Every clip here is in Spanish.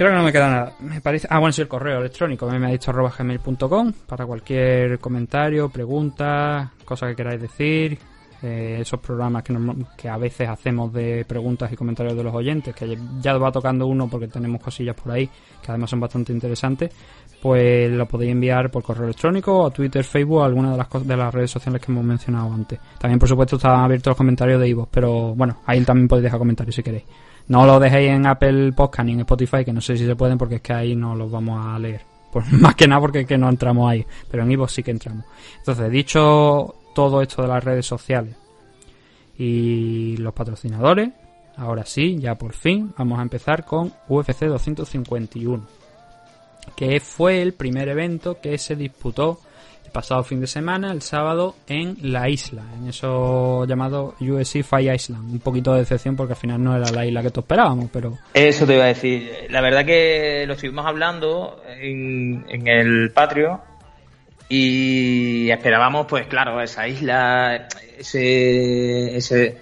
creo que no me queda nada. Me parece. Ah, bueno, sí, el correo electrónico. Me ha dicho gmail.com para cualquier comentario, pregunta, cosa que queráis decir. Eh, esos programas que, a veces hacemos de preguntas y comentarios de los oyentes, que ya va tocando uno porque tenemos cosillas por ahí que además son bastante interesantes, pues lo podéis enviar por correo electrónico o Twitter, Facebook, alguna de las de las redes sociales que hemos mencionado antes. También, por supuesto, están abiertos los comentarios de Ivo, pero bueno, ahí también podéis dejar comentarios si queréis. No lo dejéis en Apple Podcast ni en Spotify, que no sé si se pueden porque es que ahí no los vamos a leer. Pues más que nada porque es que no entramos ahí, pero en Ivo sí que entramos. Entonces, dicho todo esto de las redes sociales y los patrocinadores, ahora sí, ya por fin, vamos a empezar con UFC 251, que fue el primer evento que se disputó pasado fin de semana, el sábado, en la isla, en eso llamado UFC Fire Island. Un poquito de decepción porque al final no era la isla que todos esperábamos, pero... Eso te iba a decir. La verdad que lo estuvimos hablando en, en el Patrio y esperábamos, pues claro, esa isla, ese, ese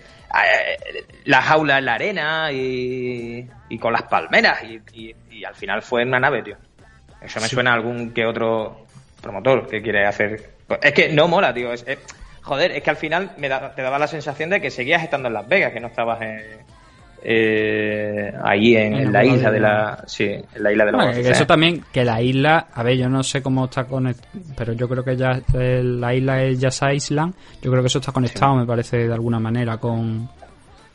la jaula en la arena y, con las palmeras y, al final fue en una nave, tío. Eso me suena a algún que otro promotor que quiere hacer. Pues, es que no mola, tío. Es, joder, es que al final me te daba la sensación de que seguías estando en Las Vegas, que no estabas en, eh, ahí en, la isla de la sí, en la isla de la eso también que la isla a ver yo no sé cómo está conectado pero yo creo que ya eh, la isla es Yasa Island yo creo que eso está conectado me parece de alguna manera con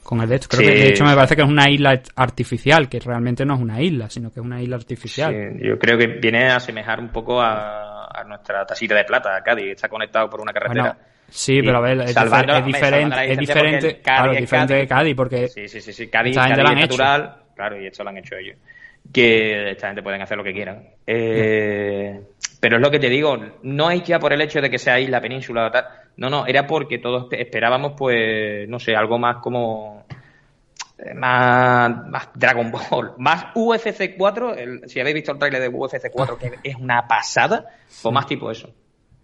con el de hecho creo que de hecho me parece que es una isla artificial que realmente no es una isla sino que es una isla artificial. Yo creo que viene a asemejar un poco a, a nuestra tasita de plata Cádiz está conectado por una carretera Sí, pero a ver, es, diferente, es diferente, claro, diferente de Cádiz, porque sí, sí, sí, sí. Cádiz, Cádiz es natural, claro, y esto lo han hecho ellos. Que esta gente pueden hacer lo que quieran. Eh, pero es lo que te digo, no es ya por el hecho de que sea la península tal, no, no, era porque todos esperábamos, pues, no sé, algo más como más, más Dragon Ball, más UFC 4, si habéis visto el trailer de UFC 4, que es una pasada, pues más tipo eso,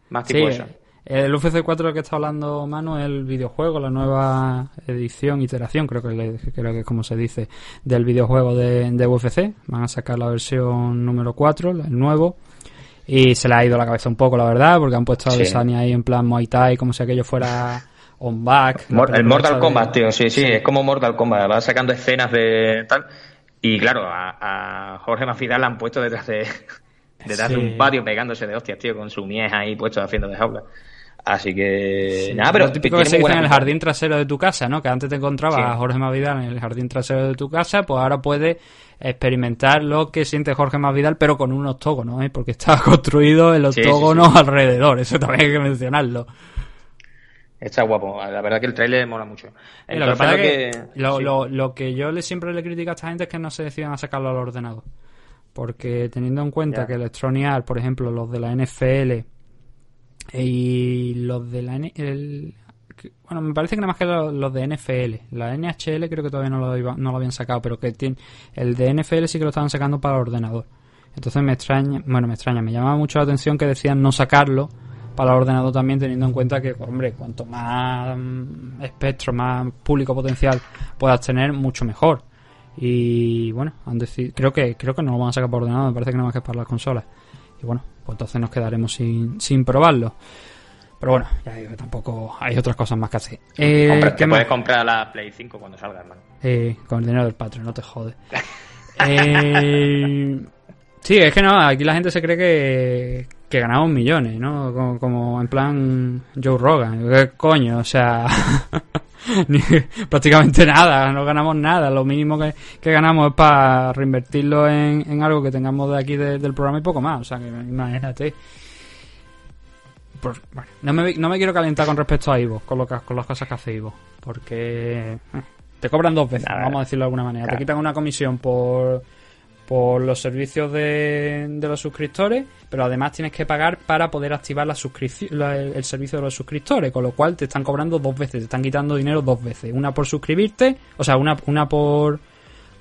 más tipo eso. El UFC 4 del que está hablando Manu es el videojuego, la nueva edición, iteración, creo que, creo que es como se dice, del videojuego de, de UFC. Van a sacar la versión número 4, el nuevo. Y se le ha ido la cabeza un poco, la verdad, porque han puesto a Desani ahí en plan Muay Thai, como si aquello fuera on back. el Mortal Kombat, tío, sí, sí, es como Mortal Kombat. Va sacando escenas de tal. Y claro, a, Jorge Mafidal la han puesto detrás de, detrás de un patio pegándose de hostias, tío, con su mies ahí puesto haciendo de jaula. Así que nada, pero típico que se dice en el jardín trasero de tu casa, ¿no? Que antes te encontraba a Jorge Mavidal en el jardín trasero de tu casa, pues ahora puedes experimentar lo que siente Jorge Mavidal, pero con un octógono, ¿eh? Porque está construido el octógono alrededor, eso también hay que mencionarlo. Está guapo, la verdad que el trailer mola mucho. lo, que, lo, que yo le, siempre le critico a esta gente es que no se decidan a sacarlo al ordenador. Porque teniendo en cuenta que Electronic Arts, por ejemplo, los de la NFL, y los de la el, bueno, me parece que nada más que los, de NFL. La NHL creo que todavía no lo, no lo habían sacado, pero que tiene, el de NFL sí que lo estaban sacando para el ordenador. Entonces me extraña, bueno, me extraña, me llamaba mucho la atención que decían no sacarlo para el ordenador también, teniendo en cuenta que, hombre, cuanto más mm, espectro, más público potencial puedas tener, mucho mejor. Y bueno, han decidido, creo que creo que no lo van a sacar por ordenador, me parece que nada más que para las consolas. Y bueno, pues entonces nos quedaremos sin, sin probarlo. Pero bueno, ya digo, tampoco hay otras cosas más que hacer. Eh, ¿qué puedes comprar la Play 5 cuando salga, hermano. Eh, con el dinero del Patreon, no te jode. eh, sí, es que no, aquí la gente se cree que, que ganamos millones, ¿no? Como, como en plan Joe Rogan. ¿Qué coño? O sea, prácticamente nada, no ganamos nada. Lo mínimo que, ganamos es para reinvertirlo en, algo que tengamos de aquí del programa y poco más. O sea, que imagínate. no, me, no me quiero calentar con respecto a Ivo, con, lo con las cosas que hace Ivo. Porque eh, te cobran dos veces, vamos a decirlo de alguna manera. Te quitan una comisión por por los servicios de, los suscriptores, pero además tienes que pagar para poder activar la suscripción, el, servicio de los suscriptores, con lo cual te están cobrando dos veces, te están quitando dinero dos veces, una por suscribirte, o sea, una, una por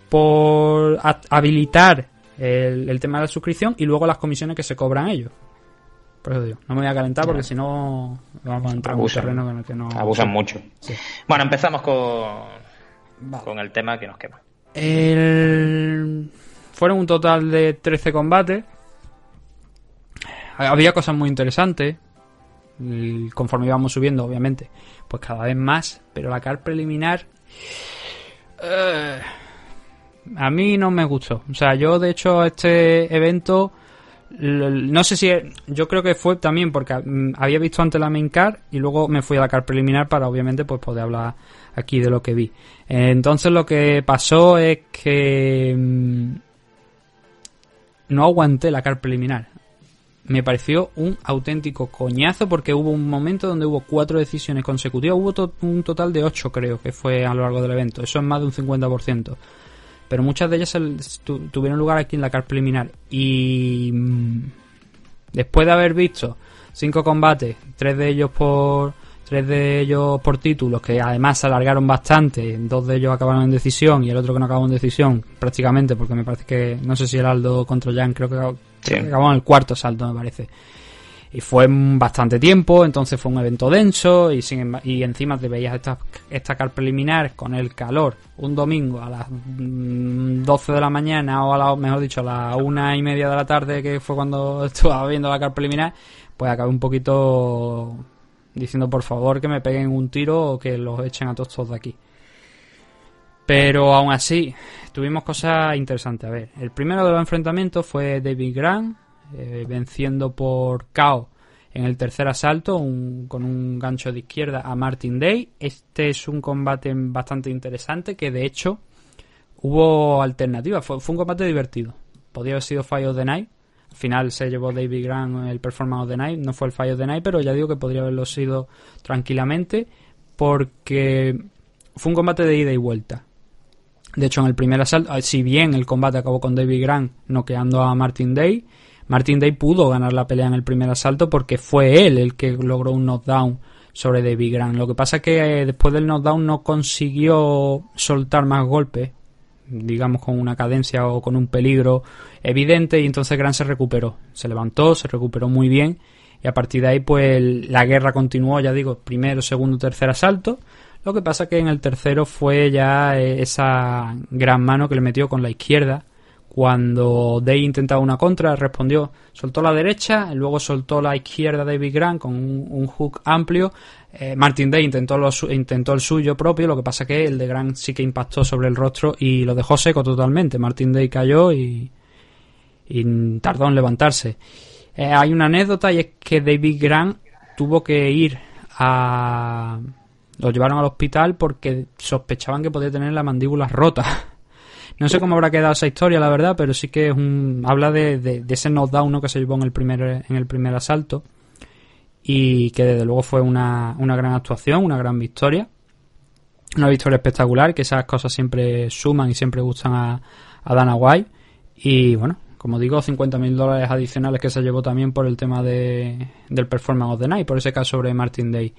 por habilitar el, tema de la suscripción y luego las comisiones que se cobran ellos. Por eso digo, no me voy a calentar porque si no vamos a entrar en un terreno con el que no... Abusan mucho. Bueno, empezamos con, con el tema que nos quema. El fueron un total de 13 combates. Había cosas muy interesantes. Conforme íbamos subiendo, obviamente, pues cada vez más. Pero la car preliminar. Eh, a mí no me gustó. O sea, yo de hecho este evento no sé si yo creo que fue también porque mm, había visto antes la main car y luego me fui a la car preliminar para obviamente pues poder hablar aquí de lo que vi. Entonces lo que pasó es que mm, no aguanté la car preliminar. Me pareció un auténtico coñazo porque hubo un momento donde hubo cuatro decisiones consecutivas. Hubo un total de ocho creo que fue a lo largo del evento. Eso es más de un 50% pero muchas de ellas tuvieron lugar aquí en la car preliminar. Y mm, después de haber visto cinco combates, tres de ellos por tres de ellos por títulos que además se alargaron bastante, dos de ellos acabaron en decisión y el otro que no acabó en decisión prácticamente porque me parece que no sé si el Aldo contra Jan creo que, acabó en el cuarto salto me parece. Y fue bastante tiempo, entonces fue un evento denso y, sin, y encima te veías esta, esta car preliminar con el calor un domingo a las 12 mm, de la mañana o a la, mejor dicho a las una y media de la tarde que fue cuando estaba viendo la car preliminar, pues acabé un poquito diciendo por favor que me peguen un tiro o que los echen a todos de aquí. Pero aún así, tuvimos cosas interesantes. A ver, el primero de los enfrentamientos fue David Grant eh, venciendo por KO en el tercer asalto con un gancho de izquierda a Martin Day. Este es un combate bastante interesante que de hecho hubo alternativas. Fue, un combate divertido. Podría haber sido Fire of the Night. Al final se llevó David Grant el Performance of the Night. No fue el Fire of the Night, pero ya digo que podría haberlo sido tranquilamente porque fue un combate de ida y vuelta. De hecho, en el primer asalto, si bien el combate acabó con David Grant noqueando a Martin Day, Martin Day pudo ganar la pelea en el primer asalto porque fue él el que logró un knockdown sobre David Grant. Lo que pasa es que eh, después del knockdown no consiguió soltar más golpes, digamos con una cadencia o con un peligro evidente y entonces Grant se recuperó. Se levantó, se recuperó muy bien y a partir de ahí pues la guerra continuó, ya digo, primero, segundo, tercer asalto. Lo que pasa que en el tercero fue ya eh, esa gran mano que le metió con la izquierda cuando Day intentaba una contra, respondió, soltó la derecha, luego soltó la izquierda David Grant con un, hook amplio. Eh, Martin Day intentó, intentó el suyo propio, lo que pasa que el de Grant sí que impactó sobre el rostro y lo dejó seco totalmente. Martin Day cayó y, tardó en levantarse. Eh, hay una anécdota y es que David Grant tuvo que ir a... Lo llevaron al hospital porque sospechaban que podía tener la mandíbula rota. No sé cómo habrá quedado esa historia, la verdad, pero sí que es un, habla de, de, ese knockdown que se llevó en el primer, en el primer asalto y que desde luego fue una, una gran actuación, una gran victoria. Una victoria espectacular, que esas cosas siempre suman y siempre gustan a, a Dana White. Y bueno, como digo, 50.000 dólares adicionales que se llevó también por el tema de, del Performance of the Night, por ese caso sobre Martin Day.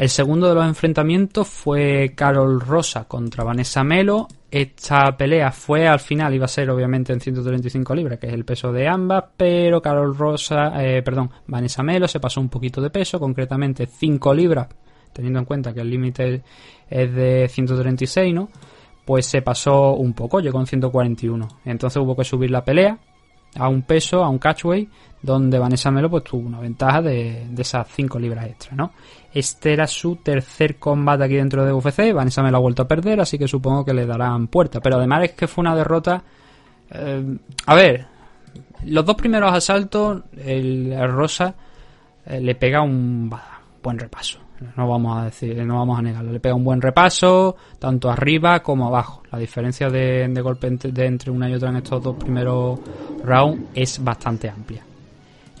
El segundo de los enfrentamientos fue Carol Rosa contra Vanessa Melo. Esta pelea fue al final, iba a ser obviamente en 135 libras, que es el peso de ambas, pero Carol Rosa, eh, perdón, Vanessa Melo se pasó un poquito de peso, concretamente 5 libras, teniendo en cuenta que el límite es de 136, ¿no? Pues se pasó un poco, llegó en 141. Entonces hubo que subir la pelea a un peso, a un catchway, donde Vanessa Melo pues tuvo una ventaja de, de esas 5 libras extra, ¿no? Este era su tercer combate aquí dentro de UFC. Vanessa me lo ha vuelto a perder, así que supongo que le darán puerta. Pero además es que fue una derrota. Eh, a ver, los dos primeros asaltos, el, Rosa eh, le pega un buen repaso. No vamos a decir, no vamos a negarlo. Le pega un buen repaso, tanto arriba como abajo. La diferencia de, golpe de entre una y otra en estos dos primeros rounds es bastante amplia.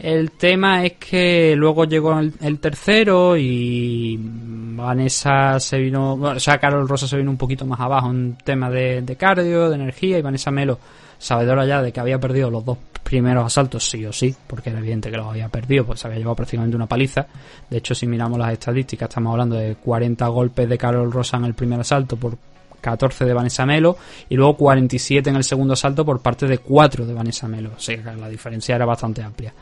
El tema es que luego llegó el, tercero y Vanessa se vino, o sea, Carol Rosa se vino un poquito más abajo en tema de, cardio, de energía y Vanessa Melo, sabedora ya de que había perdido los dos primeros asaltos sí o sí, porque era evidente que los había perdido, pues se había llevado prácticamente una paliza. De hecho, si miramos las estadísticas, estamos hablando de 40 golpes de Carol Rosa en el primer asalto por 14 de Vanessa Melo y luego 47 en el segundo asalto por parte de 4 de Vanessa Melo. O sea, la diferencia era bastante amplia.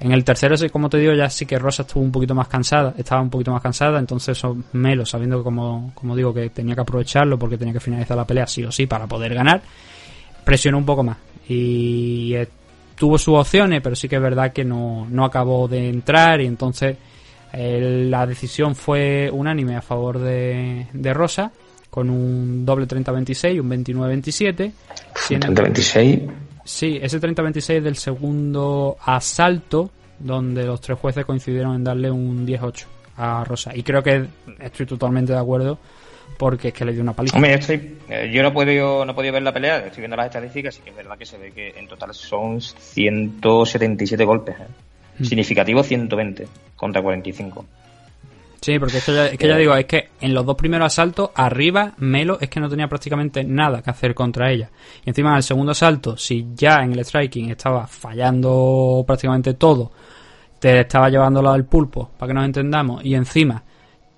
En el tercero, como te digo, ya sí que Rosa estuvo un poquito más cansada, estaba un poquito más cansada, entonces Melo, sabiendo que como, como digo que tenía que aprovecharlo porque tenía que finalizar la pelea sí o sí para poder ganar, presionó un poco más. y tuvo sus opciones, pero sí que es verdad que no, no acabó de entrar y entonces eh, la decisión fue unánime a favor de Rosa con un doble 30-26 y un 29-27. 30-26. Sí, ese 30-26 del segundo asalto, donde los tres jueces coincidieron en darle un 10-8 a Rosa. Y creo que estoy totalmente de acuerdo porque es que le dio una paliza. Hombre, estoy, eh, yo no he podido, no he ver la pelea, estoy viendo las estadísticas y que es verdad que se ve que en total son 177 golpes. ¿eh? Mm. Significativo 120 contra 45. Sí, porque es que, ya, es que ya digo, es que en los dos primeros asaltos, arriba, Melo es que no tenía prácticamente nada que hacer contra ella. Y encima en el segundo asalto, si ya en el striking estaba fallando prácticamente todo, te estaba llevándolo al pulpo, para que nos entendamos, y encima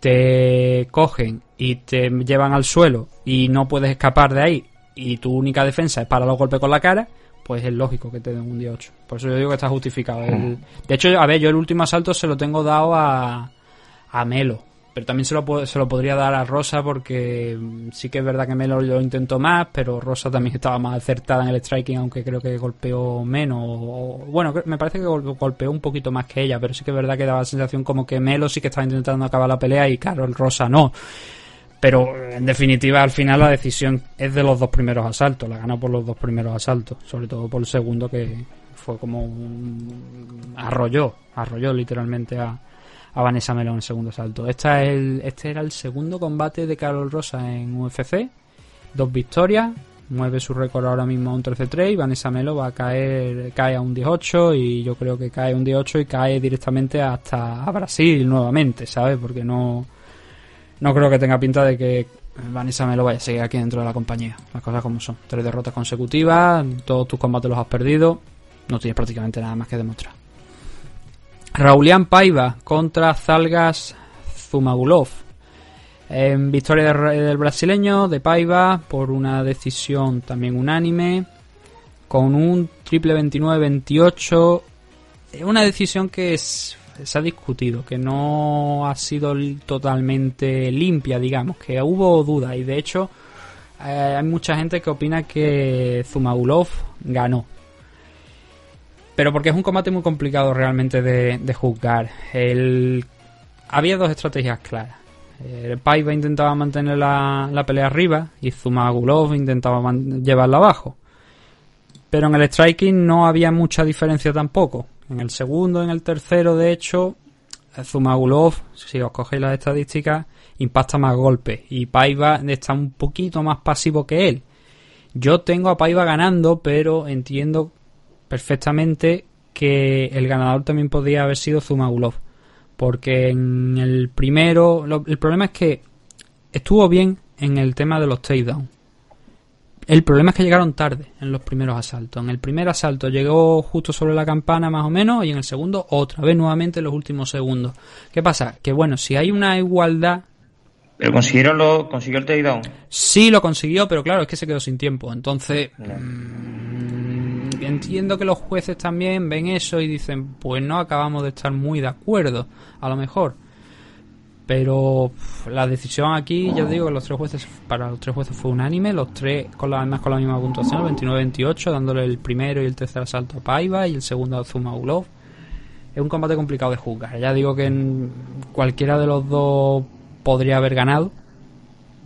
te cogen y te llevan al suelo y no puedes escapar de ahí y tu única defensa es para los golpes con la cara, pues es lógico que te den un día 8. Por eso yo digo que está justificado. de hecho, a ver, yo el último asalto se lo tengo dado a, a Melo. Pero también se lo, se lo podría dar a Rosa porque sí que es verdad que Melo lo intentó más, pero Rosa también estaba más acertada en el striking, aunque creo que golpeó menos. bueno, me parece que golpeó un poquito más que ella, pero sí que es verdad que daba la sensación como que Melo sí que estaba intentando acabar la pelea y claro, el Rosa no. Pero en definitiva, al final la decisión es de los dos primeros asaltos. La ganó por los dos primeros asaltos, sobre todo por el segundo que fue como un arrolló, arrolló literalmente a, a Vanessa Melo en segundo salto. Esta es el, este era el segundo combate de Carol Rosa en UFC. Dos victorias, mueve su récord ahora mismo a un 13-3 y Vanessa Melo va a caer cae a un 18 y yo creo que cae a un 18 y cae directamente hasta a Brasil nuevamente, ¿sabes? Porque no no creo que tenga pinta de que Vanessa Melo vaya a seguir aquí dentro de la compañía. Las cosas como son. Tres derrotas consecutivas, todos tus combates los has perdido, no tienes prácticamente nada más que demostrar. Raulian Paiva contra Zalgas Zumagulov. En victoria del brasileño de Paiva por una decisión también unánime. Con un triple 29-28. Una decisión que se ha discutido, que no ha sido totalmente limpia, digamos, que hubo dudas y de hecho eh, hay mucha gente que opina que Zumagulov ganó pero porque es un combate muy complicado realmente de, juzgar. El... Había dos estrategias claras. El Paiva intentaba mantener la, pelea arriba y Zumagulov intentaba llevarla abajo. Pero en el striking no había mucha diferencia tampoco. En el segundo, en el tercero, de hecho, Zumagulov, si os cogéis las estadísticas, impacta más golpes. Y Paiva está un poquito más pasivo que él. Yo tengo a Paiva ganando, pero entiendo perfectamente que el ganador también podría haber sido Zumagulov. Porque en el primero, el problema es que estuvo bien en el tema de los takedowns. El problema es que llegaron tarde en los primeros asaltos. En el primer asalto llegó justo sobre la campana más o menos y en el segundo otra vez nuevamente en los últimos segundos. ¿Qué pasa? Que bueno, si hay una igualdad... ¿Pero consiguieron lo, consiguió el takedown? Sí, lo consiguió, pero claro, es que se quedó sin tiempo. Entonces entiendo que los jueces también ven eso y dicen, pues no acabamos de estar muy de acuerdo, a lo mejor. Pero la decisión aquí, ya digo los tres jueces, para los tres jueces fue unánime, los tres con la, además con la misma puntuación, 29-28, dándole el primero y el tercer asalto a Paiva y el segundo a Zumagulov. Es un combate complicado de juzgar. Ya digo que cualquiera de los dos podría haber ganado.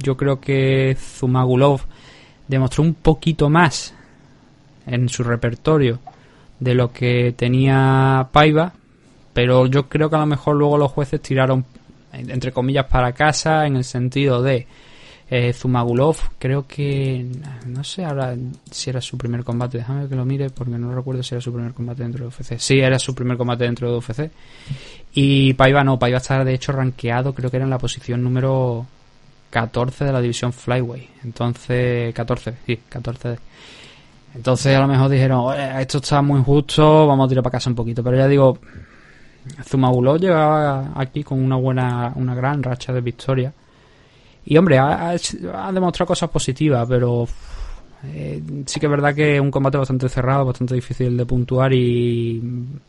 Yo creo que Zumagulov demostró un poquito más en su repertorio de lo que tenía Paiva, pero yo creo que a lo mejor luego los jueces tiraron entre comillas para casa en el sentido de eh, Zumagulov creo que no sé ahora si era su primer combate déjame que lo mire porque no recuerdo si era su primer combate dentro de UFC sí era su primer combate dentro de UFC y Paiva no Paiva está de hecho rankeado creo que era en la posición número 14 de la división Flyway. Entonces 14 sí 14 entonces a lo mejor dijeron, esto está muy injusto, vamos a tirar para casa un poquito. Pero ya digo, Zumagulov llegaba aquí con una buena, una gran racha de victoria. Y hombre, ha, demostrado cosas positivas, pero eh, sí que es verdad que es un combate bastante cerrado, bastante difícil de puntuar y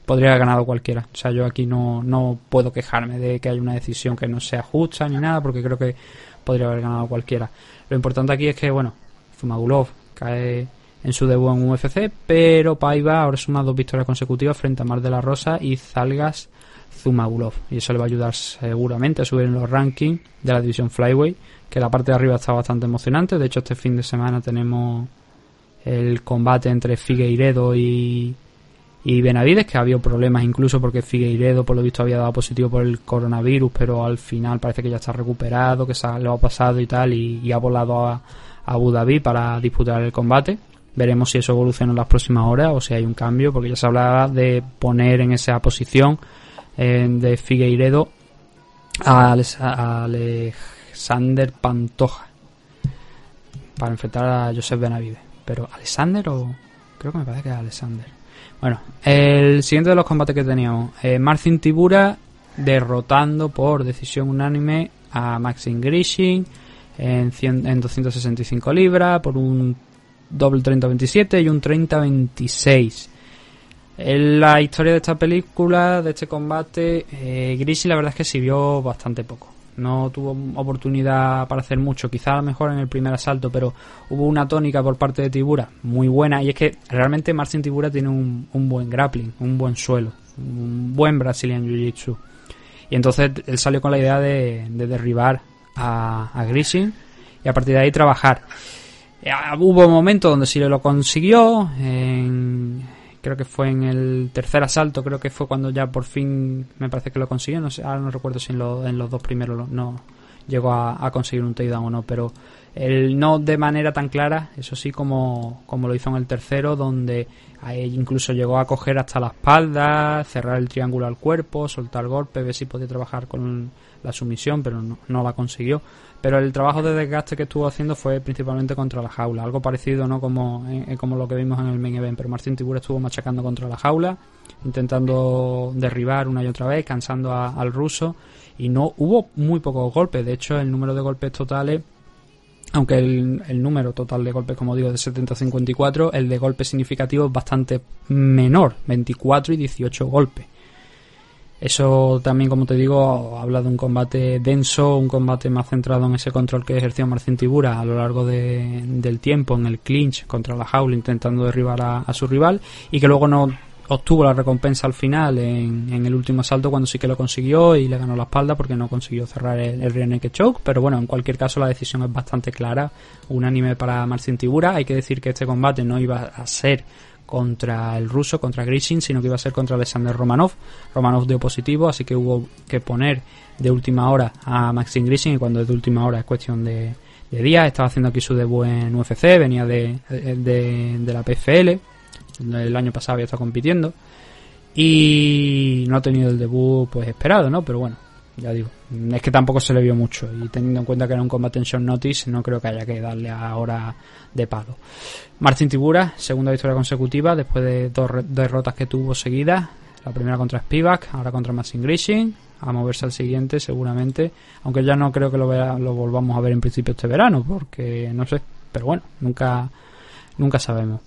podría haber ganado cualquiera. O sea, yo aquí no, no puedo quejarme de que haya una decisión que no sea justa ni nada, porque creo que podría haber ganado cualquiera. Lo importante aquí es que, bueno, Zumagulov cae en su debut en UFC, pero Paiva ahora suma dos victorias consecutivas frente a Mar de la Rosa y Zalgas Zumagulov. Y eso le va a ayudar seguramente a subir en los rankings de la división Flyway, que la parte de arriba está bastante emocionante. De hecho, este fin de semana tenemos el combate entre Figueiredo y, y Benavides, que ha habido problemas incluso porque Figueiredo por lo visto había dado positivo por el coronavirus, pero al final parece que ya está recuperado, que se lo ha pasado y tal, y, ha volado a, Abu Dhabi para disputar el combate. Veremos si eso evoluciona en las próximas horas o si hay un cambio, porque ya se hablaba de poner en esa posición eh, de Figueiredo a, Alexander Pantoja para enfrentar a Joseph Benavides. Pero Alexander o creo que me parece que es Alexander. Bueno, el siguiente de los combates que teníamos, eh, Marcin Tibura derrotando por decisión unánime a Maxim Grishin en, en 265 libras por un doble 30-27 y un 30-26. En la historia de esta película, de este combate, eh, la verdad es que sirvió bastante poco. No tuvo oportunidad para hacer mucho, quizá mejor en el primer asalto, pero hubo una tónica por parte de Tibura muy buena. Y es que realmente Marcin Tibura tiene un, buen grappling, un buen suelo, un buen Brazilian Jiu-Jitsu. Y entonces él salió con la idea de, derribar a, a y a partir de ahí trabajar. Eh, hubo momentos donde sí lo consiguió, en, creo que fue en el tercer asalto, creo que fue cuando ya por fin me parece que lo consiguió, no sé, ahora no recuerdo si en, los dos primeros no llegó a, conseguir un takedown o no, pero el no de manera tan clara, eso sí como, como lo hizo en el tercero, donde incluso llegó a coger hasta la espalda, cerrar el triángulo al cuerpo, soltar golpe, ver si podía trabajar con la sumisión, pero no la consiguió pero el trabajo de desgaste que estuvo haciendo fue principalmente contra la jaula, algo parecido no como, eh, como lo que vimos en el main event, pero Martín Tibura estuvo machacando contra la jaula, intentando derribar una y otra vez, cansando al ruso. Y no hubo muy pocos golpes, de hecho el número de golpes totales aunque el, el, número total de golpes, como digo, de 70-54, el de golpes significativos es bastante menor, 24 y 18 golpes. Eso también, como te digo, habla de un combate denso, un combate más centrado en ese control que ejerció Marcin Tibura a lo largo del tiempo, en el clinch contra la jaula, intentando derribar a, su rival, y que luego no obtuvo la recompensa al final en, el último asalto cuando sí que lo consiguió y le ganó la espalda porque no consiguió cerrar el, el rear naked choke, pero bueno, en cualquier caso la decisión es bastante clara, unánime para Marcin Tibura, hay que decir que este combate no iba a ser contra el ruso, contra Grishin, sino que iba a ser contra Alexander Romanov. Romanov dio positivo, así que hubo que poner de última hora a Maxim Grishin y cuando es de última hora es cuestión de, días. Estaba haciendo aquí su debut en UFC, venía de, de, la PFL, el año pasado había estado compitiendo y no ha tenido el debut pues esperado, ¿no? Pero bueno, ya digo, es que tampoco se le vio mucho y teniendo en cuenta que era un combate en short notice, no creo que haya que darle ahora de palo. Martín Tibura, segunda victoria consecutiva después de dos derrotas que tuvo seguidas, la primera contra Spivak, ahora contra Maxim Grishin, a moverse al siguiente seguramente, aunque ya no creo que lo, lo volvamos a ver en principio este verano, porque no sé, pero bueno, nunca, nunca sabemos.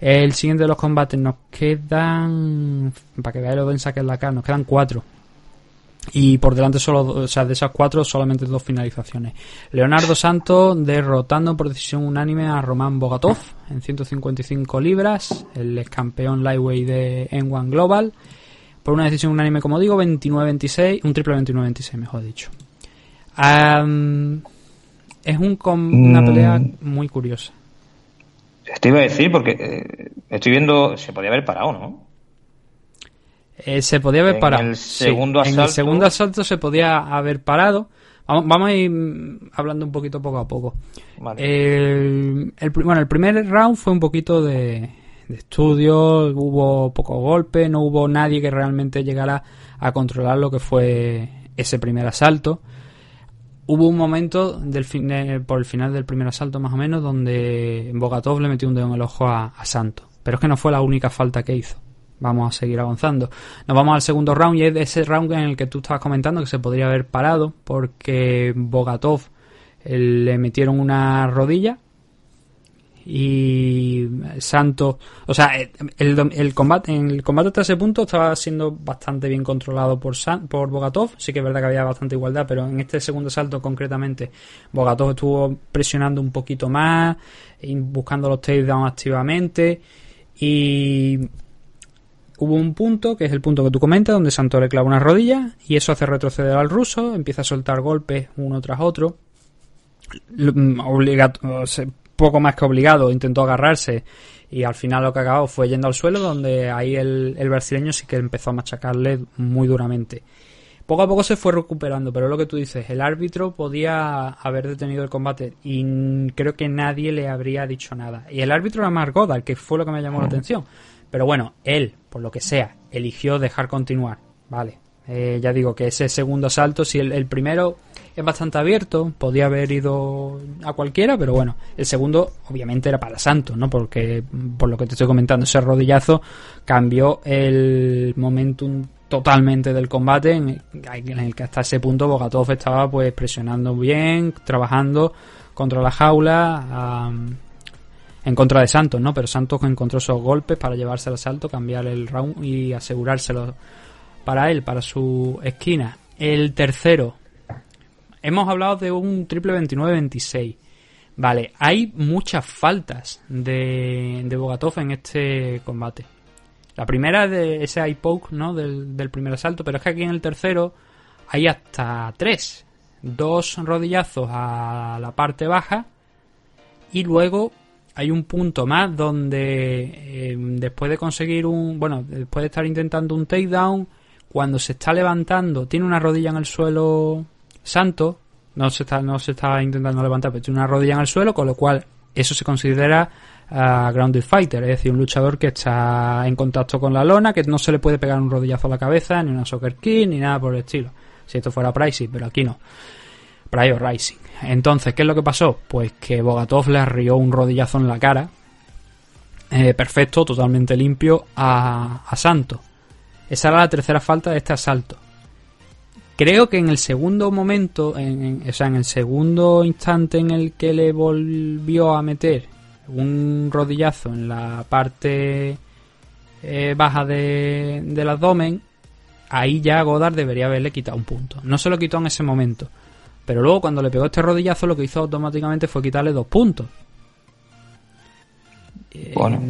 El siguiente de los combates nos quedan, para que veáis lo densa que es la cara, nos quedan cuatro. Y por delante solo, o sea, de esas cuatro solamente dos finalizaciones. Leonardo Santos derrotando por decisión unánime a Román Bogatov en 155 libras, el ex campeón lightweight de N1 Global, por una decisión unánime, como digo, 29-26, un triple 29-26, mejor dicho. es un, una mm. pelea muy curiosa. Te iba a decir, porque eh, estoy viendo, se podía haber parado, ¿no? Eh, se podía haber parado. En el segundo asalto. En el segundo asalto se podía haber parado. Vamos, a ir hablando un poquito poco a poco. El, bueno, el primer round fue un poquito de, estudio, hubo pocos golpes, no hubo nadie que realmente llegara a controlar lo que fue ese primer asalto. Hubo un momento del eh, por el final del primer asalto más o menos donde Bogatov le metió un dedo en el ojo a, a Santos. Pero es que no fue la única falta que hizo vamos a seguir avanzando. Nos vamos al segundo round y es ese round en el que tú estabas comentando que se podría haber parado porque Bogatov eh, le metieron una rodilla y Santos, o sea, el, el, combate en el combate hasta ese punto estaba siendo bastante bien controlado por por Bogatov, sí que es verdad que había bastante igualdad, pero en este segundo salto concretamente Bogatov estuvo presionando un poquito más, buscando los takedowns activamente y hubo un punto, que es el punto que tú comentas, donde Santos le clava una rodilla y eso hace retroceder al ruso, empieza a soltar golpes uno tras otro. Obligato, poco más que obligado, intentó agarrarse y al final lo que acabó fue yendo al suelo, donde ahí el, el brasileño sí que empezó a machacarle muy duramente. Poco a poco se fue recuperando, pero lo que tú dices, el árbitro podía haber detenido el combate y creo que nadie le habría dicho nada. Y el árbitro era Mark Goddard, que fue lo que me llamó la atención. Pero bueno, él, por lo que sea, eligió dejar continuar. Vale. Eh, ya digo que ese segundo salto, si el primero es bastante abierto, podía haber ido a cualquiera, pero bueno, el segundo obviamente era para Santos, ¿no? Porque por lo que te estoy comentando, ese rodillazo cambió el momentum totalmente del combate en el que hasta ese punto Bogatov estaba pues presionando bien, trabajando contra la jaula en contra de Santos, ¿no? Pero Santos encontró esos golpes para llevarse al asalto, cambiar el round y asegurárselo para él, para su esquina. El tercero, Hemos hablado de un triple 29-26. Vale, hay muchas faltas de, de Bogatov en este combate. La primera de ese eye ¿no? Del, del, primer asalto, pero es que aquí en el tercero hay hasta tres. Dos rodillazos a la parte baja y luego hay un punto más donde eh, después de conseguir un, bueno, después de estar intentando un takedown, cuando se está levantando, tiene una rodilla en el suelo Santo no se está, no se está intentando levantar, pero tiene una rodilla en el suelo, con lo cual eso se considera uh, grounded fighter, es decir, un luchador que está en contacto con la lona, que no se le puede pegar un rodillazo a la cabeza, ni una soccer king, ni nada por el estilo. Si esto fuera Pricey, pero aquí no. Prior Rising. Entonces, ¿qué es lo que pasó? Pues que Bogatov le arrió un rodillazo en la cara. Eh, perfecto, totalmente limpio a, a Santo. Esa era la tercera falta de este asalto. Creo que en el segundo momento, en, o sea, en el segundo instante en el que le volvió a meter un rodillazo en la parte eh, baja de, del abdomen, ahí ya Godard debería haberle quitado un punto. No se lo quitó en ese momento. Pero luego cuando le pegó este rodillazo lo que hizo automáticamente fue quitarle dos puntos. Bueno.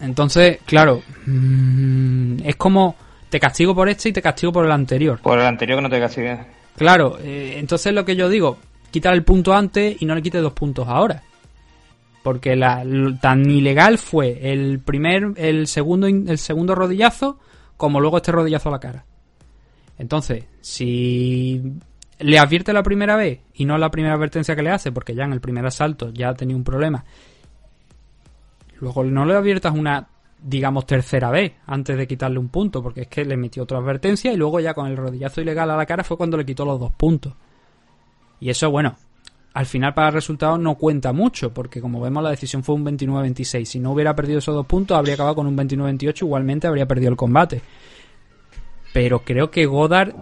entonces, claro, mm, es como te castigo por este y te castigo por el anterior. Por el anterior que no te castigué. Claro, eh, entonces lo que yo digo, quitar el punto antes y no le quites dos puntos ahora. Porque la, tan ilegal fue el primer, el segundo, el segundo rodillazo, como luego este rodillazo a la cara. Entonces, si le advierte la primera vez y no la primera advertencia que le hace, porque ya en el primer asalto ya ha tenido un problema, luego no le adviertas una digamos, tercera vez antes de quitarle un punto, porque es que le metió otra advertencia y luego ya con el rodillazo ilegal a la cara fue cuando le quitó los dos puntos. Y eso, bueno, al final para el resultado no cuenta mucho, porque como vemos la decisión fue un 29-26. Si no hubiera perdido esos dos puntos, habría acabado con un 29-28, igualmente habría perdido el combate. Pero creo que Godard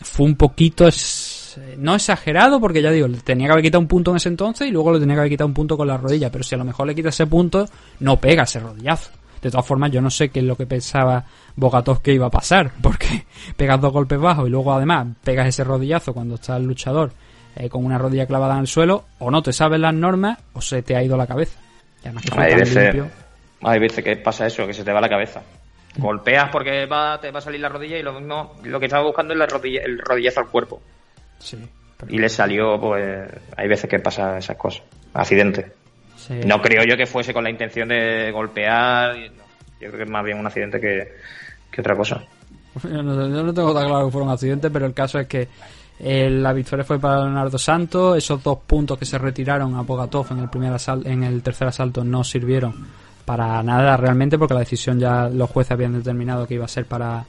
fue un poquito eh, no exagerado, porque ya digo, le tenía que haber quitado un punto en ese entonces y luego le tenía que haber quitado un punto con la rodilla, pero si a lo mejor le quita ese punto, no pega ese rodillazo. De todas formas, yo no sé qué es lo que pensaba Bogatov que iba a pasar, porque pegas dos golpes bajos y luego además pegas ese rodillazo cuando está el luchador eh, con una rodilla clavada en el suelo, o no te sabes las normas o se te ha ido la cabeza. hay, veces, hay veces que pasa eso, que se te va la cabeza. Golpeas porque va, te va a salir la rodilla y lo lo que estaba buscando es la rodilla, el rodillazo al cuerpo. Y le salió, pues, hay veces que pasa esas cosas, accidente. No creo yo que fuese con la intención de golpear, yo creo que es más bien un accidente que, otra cosa. Yo no, tengo tan claro que fuera un accidente, pero el caso es que eh, la victoria fue para Leonardo Santos, esos dos puntos que se retiraron a Bogatov en el, primer asalto, en el tercer asalto no sirvieron para nada realmente porque la decisión ya los jueces habían determinado que iba a ser para,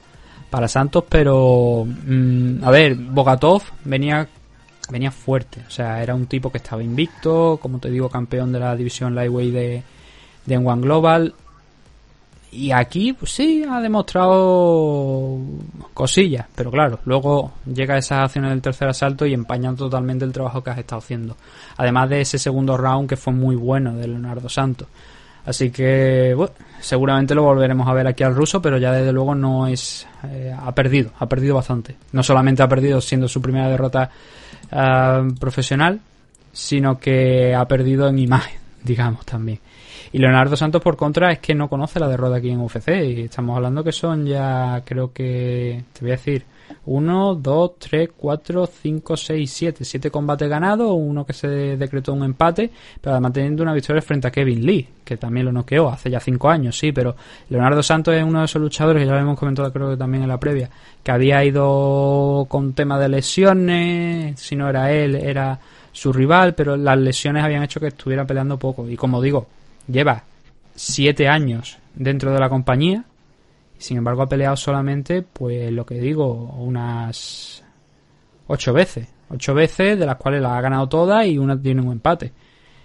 para Santos, pero mm, a ver, Bogatov venía venía fuerte, o sea, era un tipo que estaba invicto, como te digo, campeón de la división lightweight de, de One Global. Y aquí, pues sí, ha demostrado cosillas, pero claro, luego llega esas acciones del tercer asalto y empañan totalmente el trabajo que has estado haciendo. Además de ese segundo round que fue muy bueno de Leonardo Santos. Así que, bueno, seguramente lo volveremos a ver aquí al ruso, pero ya desde luego no es. Eh, ha perdido, ha perdido bastante. No solamente ha perdido siendo su primera derrota uh, profesional, sino que ha perdido en imagen, digamos también. Y Leonardo Santos, por contra, es que no conoce la derrota aquí en UFC. Y estamos hablando que son ya, creo que, te voy a decir, 1, 2, 3, 4, 5, 6, 7. 7 combates ganados, uno que se decretó un empate, pero además teniendo una victoria frente a Kevin Lee, que también lo noqueó hace ya 5 años, sí, pero Leonardo Santos es uno de esos luchadores, que ya lo hemos comentado creo que también en la previa, que había ido con tema de lesiones, si no era él, era su rival, pero las lesiones habían hecho que estuviera peleando poco. Y como digo, lleva 7 años dentro de la compañía, sin embargo, ha peleado solamente, pues lo que digo, unas ocho veces. Ocho veces, de las cuales las ha ganado todas y una tiene un empate.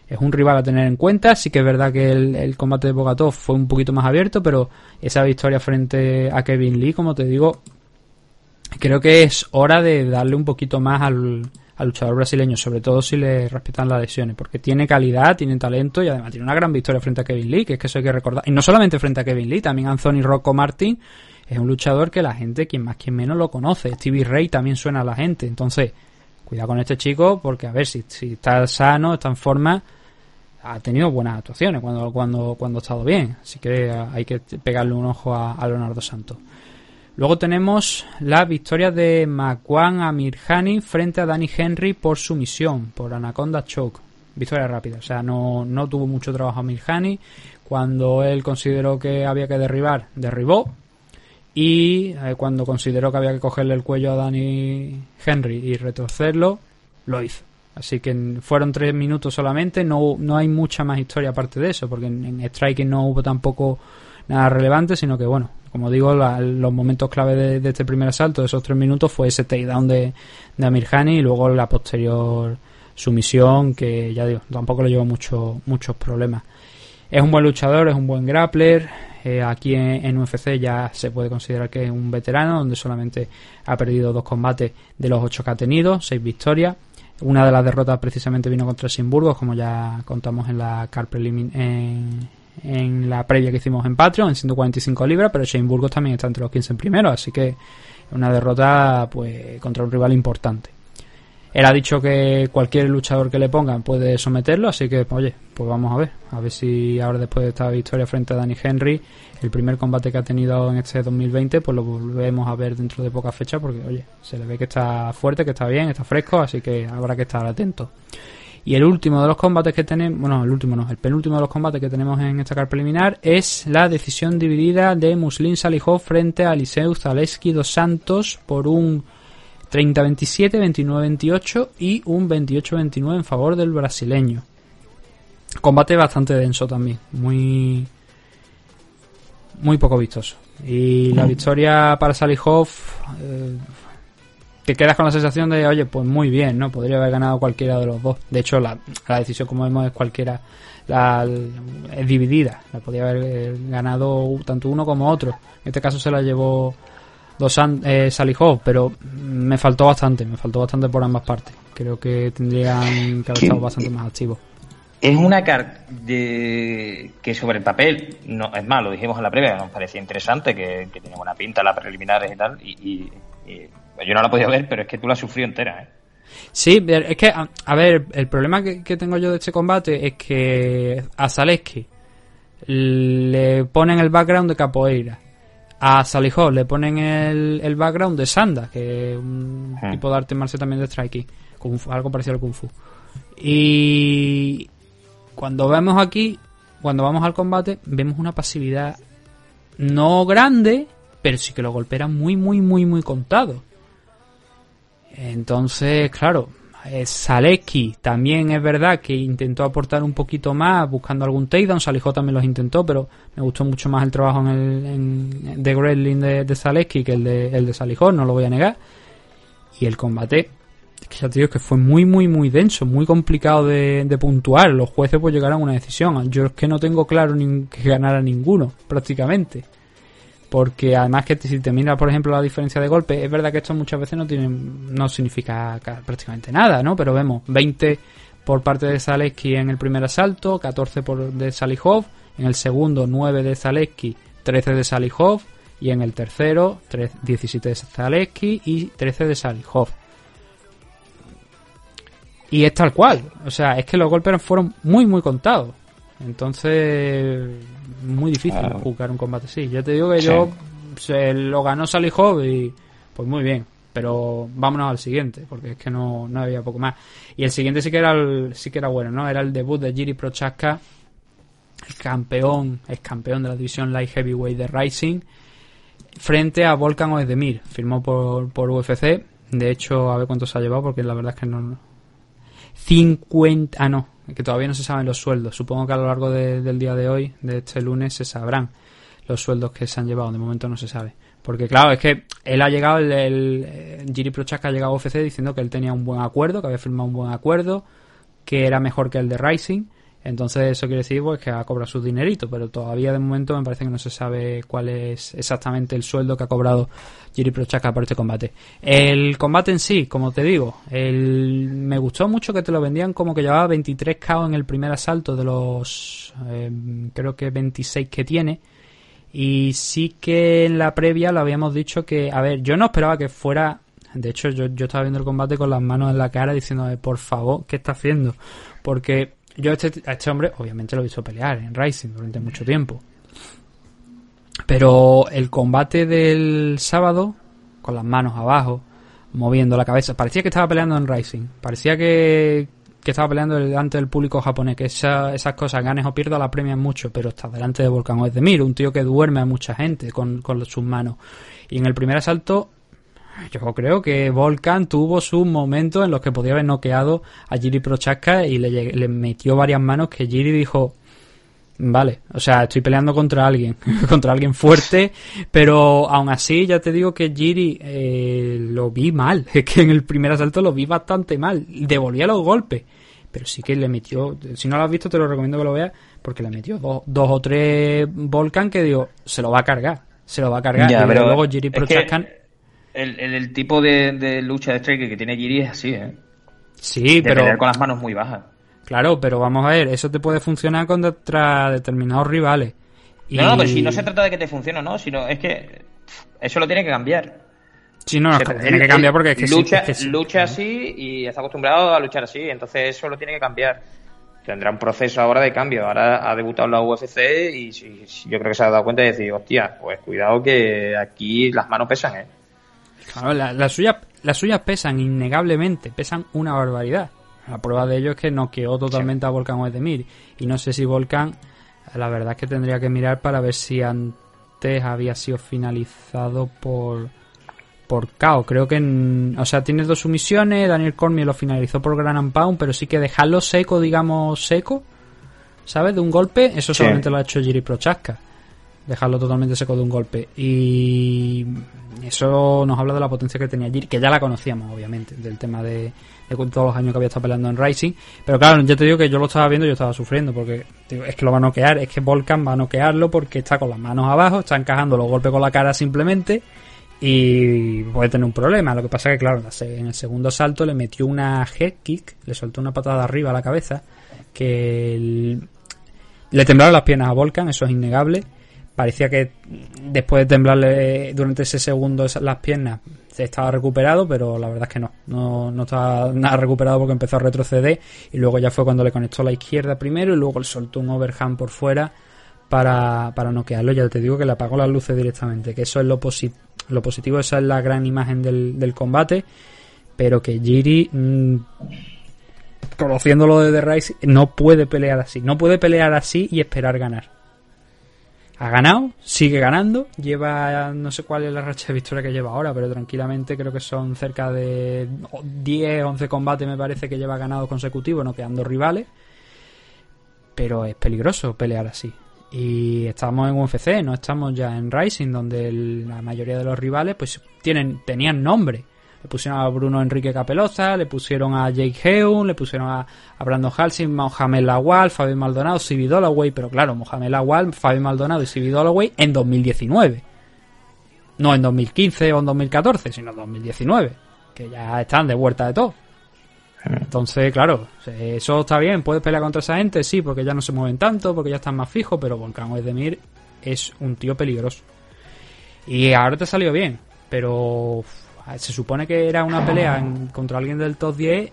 Es un rival a tener en cuenta. Sí que es verdad que el, combate de Bogatov fue un poquito más abierto, pero esa victoria frente a Kevin Lee, como te digo, creo que es hora de darle un poquito más al, luchador brasileño, sobre todo si le respetan las lesiones, porque tiene calidad, tiene talento y además tiene una gran victoria frente a Kevin Lee, que es que eso hay que recordar. Y no solamente frente a Kevin Lee, también Anthony Rocco Martin es un luchador que la gente, quien más quien menos lo conoce. Stevie Ray también suena a la gente. Entonces, cuidado con este chico, porque a ver si, está sano, está en forma, ha tenido buenas actuaciones cuando, cuando, cuando ha estado bien. Así que hay que pegarle un ojo a Leonardo Santos. Luego tenemos la victoria de Makwan Amirhani frente a Danny Henry por sumisión, por Anaconda Choke. Victoria rápida, o sea, no, no tuvo mucho trabajo Amirhani. Cuando él consideró que había que derribar, derribó. Y eh, cuando consideró que había que cogerle el cuello a Danny Henry y retorcerlo, lo hizo. Así que fueron tres minutos solamente, no, no hay mucha más historia aparte de eso, porque en, en Striking no hubo tampoco nada relevante, sino que bueno, como digo, los momentos clave de, este primer asalto, de esos tres minutos, fue ese takedown de, de Amirhani y luego la posterior sumisión, que ya digo, tampoco le llevó mucho, muchos problemas. Es un buen luchador, es un buen grappler. Eh, aquí en, UFC ya se puede considerar que es un veterano, donde solamente ha perdido dos combates de los ocho que ha tenido, seis victorias. Una de las derrotas precisamente vino contra Simburgos, como ya contamos en la car en, en la previa que hicimos en Patreon, en 145 libras, pero Shane Burgos también está entre los 15 primeros, así que una derrota pues contra un rival importante. Él ha dicho que cualquier luchador que le pongan puede someterlo, así que, oye, pues vamos a ver. A ver si ahora después de esta victoria frente a Danny Henry, el primer combate que ha tenido en este 2020, pues lo volvemos a ver dentro de poca fecha, porque, oye, se le ve que está fuerte, que está bien, está fresco, así que habrá que estar atento. Y el último de los combates que tenemos, bueno, el último no, el penúltimo de los combates que tenemos en esta carta preliminar es la decisión dividida de Muslin Salihov frente a Eliseu Zaleski dos Santos por un 30-27, 29-28 y un 28-29 en favor del brasileño. Combate bastante denso también, muy muy poco vistoso. Y la mm. victoria para Salihov eh, te quedas con la sensación de, oye, pues muy bien, ¿no? Podría haber ganado cualquiera de los dos. De hecho, la, decisión, como vemos, es cualquiera, la, es dividida. La podría haber eh, ganado tanto uno como otro. En este caso se la llevó dos eh, Salijov, pero me faltó bastante, me faltó bastante por ambas partes. Creo que tendrían que haber estado bastante más activos. Es una carta que sobre el papel, no es más, lo dijimos en la previa, nos parecía interesante, que, que tiene buena pinta las preliminares y tal, y pues yo no la he podido ver, pero es que tú la has sufrido entera, ¿eh? Sí, es que, a, ver, el problema que, tengo yo de este combate es que a Zaleski le ponen el background de capoeira. A Salihov le ponen el, background de Sanda, que es un hmm. tipo de arte marcial también de striking, algo parecido al Kung Fu. Y cuando vemos aquí, cuando vamos al combate, vemos una pasividad no grande, pero sí que lo golpea muy, muy, muy, muy contado. Entonces, claro, Zaleski también es verdad que intentó aportar un poquito más buscando algún takedown. Salijo también los intentó, pero me gustó mucho más el trabajo en el en, de Gremlin de, de que el de, el de Salijó, no lo voy a negar. Y el combate que te digo que fue muy, muy, muy denso, muy complicado de, de puntuar. Los jueces pues llegaron a una decisión. Yo es que no tengo claro ni, que ganara ninguno, prácticamente. Porque además que si te miras, por ejemplo, la diferencia de golpe, es verdad que esto muchas veces no tiene, no significa prácticamente nada, ¿no? Pero vemos, 20 por parte de Zaleski en el primer asalto, 14 por de Salihov, en el segundo 9 de Zaleski, 13 de Salihov, y en el tercero 17 de Zaleski y 13 de Salihov. Y es tal cual. O sea, es que los golpes fueron muy, muy contados. Entonces, muy difícil jugar un combate así. Ya te digo que yo se lo ganó Salihov y pues muy bien. Pero vámonos al siguiente, porque es que no, no había poco más. Y el siguiente sí que era el, sí que era bueno, ¿no? Era el debut de Jiri Prochaska, el campeón, es campeón de la división Light Heavyweight de Rising, frente a Volkan Oezdemir. Firmó por, por UFC. De hecho, a ver cuánto se ha llevado, porque la verdad es que no, 50. Ah, no, que todavía no se saben los sueldos. Supongo que a lo largo del día de hoy, de este lunes, se sabrán los sueldos que se han llevado. De momento no se sabe. Porque claro, es que él ha llegado, el, el, Giri Prochaska ha llegado a UFC diciendo que él tenía un buen acuerdo, que había firmado un buen acuerdo, que era mejor que el de Rising entonces eso quiere decir pues, que ha cobrado su dinerito, pero todavía de momento me parece que no se sabe cuál es exactamente el sueldo que ha cobrado Jiri Prochaka por este combate. El combate en sí, como te digo, el... me gustó mucho que te lo vendían como que llevaba 23 KO en el primer asalto de los eh, creo que 26 que tiene. Y sí que en la previa lo habíamos dicho que, a ver, yo no esperaba que fuera de hecho, yo, yo estaba viendo el combate con las manos en la cara diciendo, por favor, ¿qué está haciendo? Porque yo a este, este hombre, obviamente lo he visto pelear en Rising durante mucho tiempo. Pero el combate del sábado, con las manos abajo, moviendo la cabeza, parecía que estaba peleando en Rising. Parecía que, que estaba peleando delante del público japonés, que esas cosas, ganes o pierdas, la premian mucho, pero está delante de Volcán Oezdemir, un tío que duerme a mucha gente con, con sus manos. Y en el primer asalto yo creo que Volkan tuvo sus momentos en los que podía haber noqueado a Jiri Prochaska y le, le metió varias manos que Jiri dijo, vale, o sea, estoy peleando contra alguien, contra alguien fuerte, pero aún así ya te digo que Jiri eh, lo vi mal, es que en el primer asalto lo vi bastante mal, devolvía los golpes, pero sí que le metió, si no lo has visto te lo recomiendo que lo veas, porque le metió dos, dos o tres Volcan que digo, se lo va a cargar, se lo va a cargar, y luego Jiri Prochaska el, el, tipo de, lucha de striker que tiene Giri es así, ¿eh? Sí, de pero. con las manos muy bajas. Claro, pero vamos a ver, eso te puede funcionar contra determinados rivales. No, no, pero si no se trata de que te funcione no, sino es que eso lo tiene que cambiar. Sí, no, tiene que cambiar porque es que lucha, sí, lucha así y está acostumbrado a luchar así, entonces eso lo tiene que cambiar. Tendrá un proceso ahora de cambio. Ahora ha debutado en la UFC y, yo creo que se ha dado cuenta de decir, hostia, pues cuidado que aquí las manos pesan, ¿eh? Claro, las suyas pesan innegablemente, pesan una barbaridad. La prueba de ello es que noqueó totalmente a Volkan Oezdemir. Y no sé si Volkan, la verdad es que tendría que mirar para ver si antes había sido finalizado por por KO. Creo que, o sea, tiene dos sumisiones. Daniel Cormier lo finalizó por Gran Pound, pero sí que dejarlo seco, digamos, seco, ¿sabes? De un golpe, eso solamente lo ha hecho Jiri Prochaska dejarlo totalmente seco de un golpe. Y eso nos habla de la potencia que tenía Jiri, que ya la conocíamos, obviamente, del tema de, todos los años que había estado peleando en Rising. Pero claro, ya te digo que yo lo estaba viendo y yo estaba sufriendo, porque es que lo va a noquear, es que Volcan va a noquearlo porque está con las manos abajo, está encajando los golpes con la cara simplemente y puede tener un problema. Lo que pasa que, claro, en el segundo salto le metió una head kick, le soltó una patada arriba a la cabeza, que le temblaron las piernas a Volcan, eso es innegable parecía que después de temblarle durante ese segundo las piernas se estaba recuperado, pero la verdad es que no, no, no estaba nada recuperado porque empezó a retroceder y luego ya fue cuando le conectó la izquierda primero y luego le soltó un overhand por fuera para, para noquearlo. Ya te digo que le apagó las luces directamente, que eso es lo, lo positivo, esa es la gran imagen del, del combate, pero que Jiri... Mm, conociéndolo de The Rise, no puede pelear así. No puede pelear así y esperar ganar ha ganado, sigue ganando, lleva no sé cuál es la racha de victoria que lleva ahora, pero tranquilamente creo que son cerca de 10, 11 combates me parece que lleva ganado consecutivo, no quedando rivales. Pero es peligroso pelear así. Y estamos en UFC, no estamos ya en Rising, donde la mayoría de los rivales pues tienen, tenían nombre. Le pusieron a Bruno Enrique Capeloza, le pusieron a Jake Heun, le pusieron a, a Brandon Halsing, Mohamed Lawal, Fabio Maldonado, Sibi Dollaway, pero claro, Mohamed Lawal, Fabio Maldonado y Sibi Dollaway en 2019. No en 2015 o en 2014, sino en 2019. Que ya están de vuelta de todo. Entonces, claro, eso está bien. ¿Puedes pelear contra esa gente? Sí, porque ya no se mueven tanto, porque ya están más fijos, pero Volcán Oedemir es un tío peligroso. Y ahora te salió bien, pero se supone que era una pelea contra alguien del top 10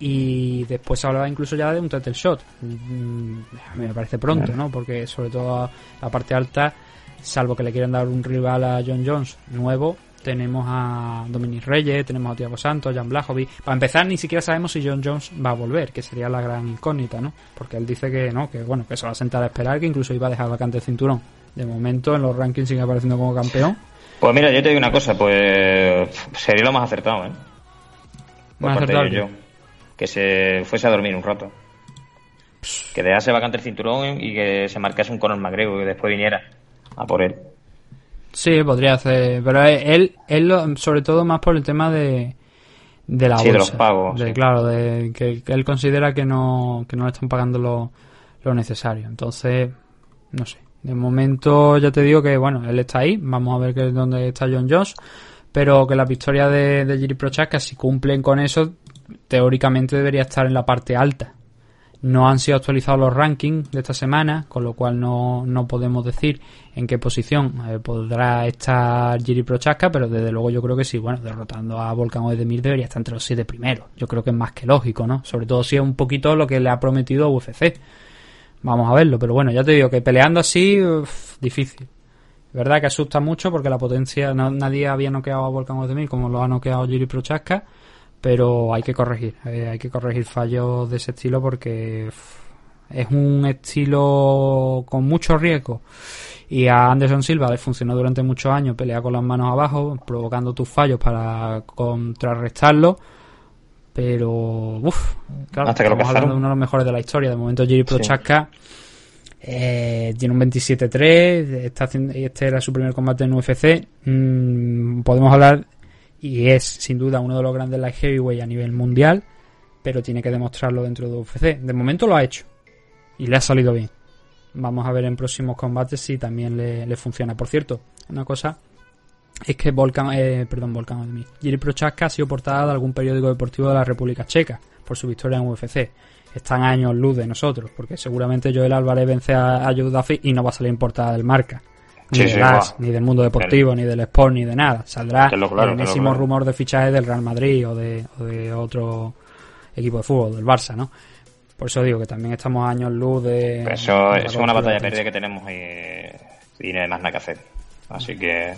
y después se hablaba incluso ya de un title shot. Mm, me parece pronto, ¿no? Porque sobre todo la parte alta, salvo que le quieran dar un rival a John Jones nuevo, tenemos a Dominic Reyes, tenemos a Tiago Santos, Jan Blachowicz. Para empezar, ni siquiera sabemos si John Jones va a volver, que sería la gran incógnita, ¿no? Porque él dice que no, que bueno, que se va a sentar a esperar, que incluso iba a dejar vacante el cinturón. De momento, en los rankings sigue apareciendo como campeón. Pues mira, yo te digo una cosa, pues sería lo más acertado, ¿eh? más acertado. Yo, que se fuese a dormir un rato. Que dejase vacante el cinturón y que se marcase un Conor McGregor y después viniera a por él. Sí, podría hacer, pero él, él sobre todo más por el tema de, de la sí, de los pagos. Claro, de que, él considera que no, que no le están pagando lo, lo necesario. Entonces, no sé. De momento ya te digo que, bueno, él está ahí. Vamos a ver que, dónde está John Jones. Pero que la victoria de, de Prochaska, si cumplen con eso, teóricamente debería estar en la parte alta. No han sido actualizados los rankings de esta semana, con lo cual no, no podemos decir en qué posición eh, podrá estar Jiri Prochaska, pero desde luego yo creo que sí, bueno, derrotando a Volkan Oedemir debería estar entre los siete primeros. Yo creo que es más que lógico, ¿no? Sobre todo si es un poquito lo que le ha prometido a UFC. Vamos a verlo, pero bueno, ya te digo que peleando así, difícil. Verdad que asusta mucho porque la potencia, nadie había noqueado a Volkan Oedemir como lo ha noqueado Jiri Prochaska pero hay que corregir, eh, hay que corregir fallos de ese estilo porque es un estilo con mucho riesgo y a Anderson Silva le funcionó durante muchos años pelea con las manos abajo provocando tus fallos para contrarrestarlo pero uff claro Hasta que estamos hablando de uno de los mejores de la historia de momento Jerry Prochaska eh, tiene un 27-3 este era su primer combate en UFC mm, podemos hablar y es sin duda uno de los grandes light heavyweight a nivel mundial, pero tiene que demostrarlo dentro de UFC. De momento lo ha hecho y le ha salido bien. Vamos a ver en próximos combates si también le, funciona. Por cierto, una cosa es que Volkan, eh, perdón, Volkan, Jiri Prochaska ha sido portada de algún periódico deportivo de la República Checa por su victoria en UFC. Están años luz de nosotros, porque seguramente Joel Álvarez vence a, a y no va a salir en portada del marca ni de ni del mundo deportivo, ni del sport, ni de nada. Saldrá el enésimo rumor de fichaje del Real Madrid o de, otro equipo de fútbol, del Barça, ¿no? Por eso digo que también estamos años luz de... eso, es una batalla perdida que tenemos y, y no hay más nada que hacer. Así que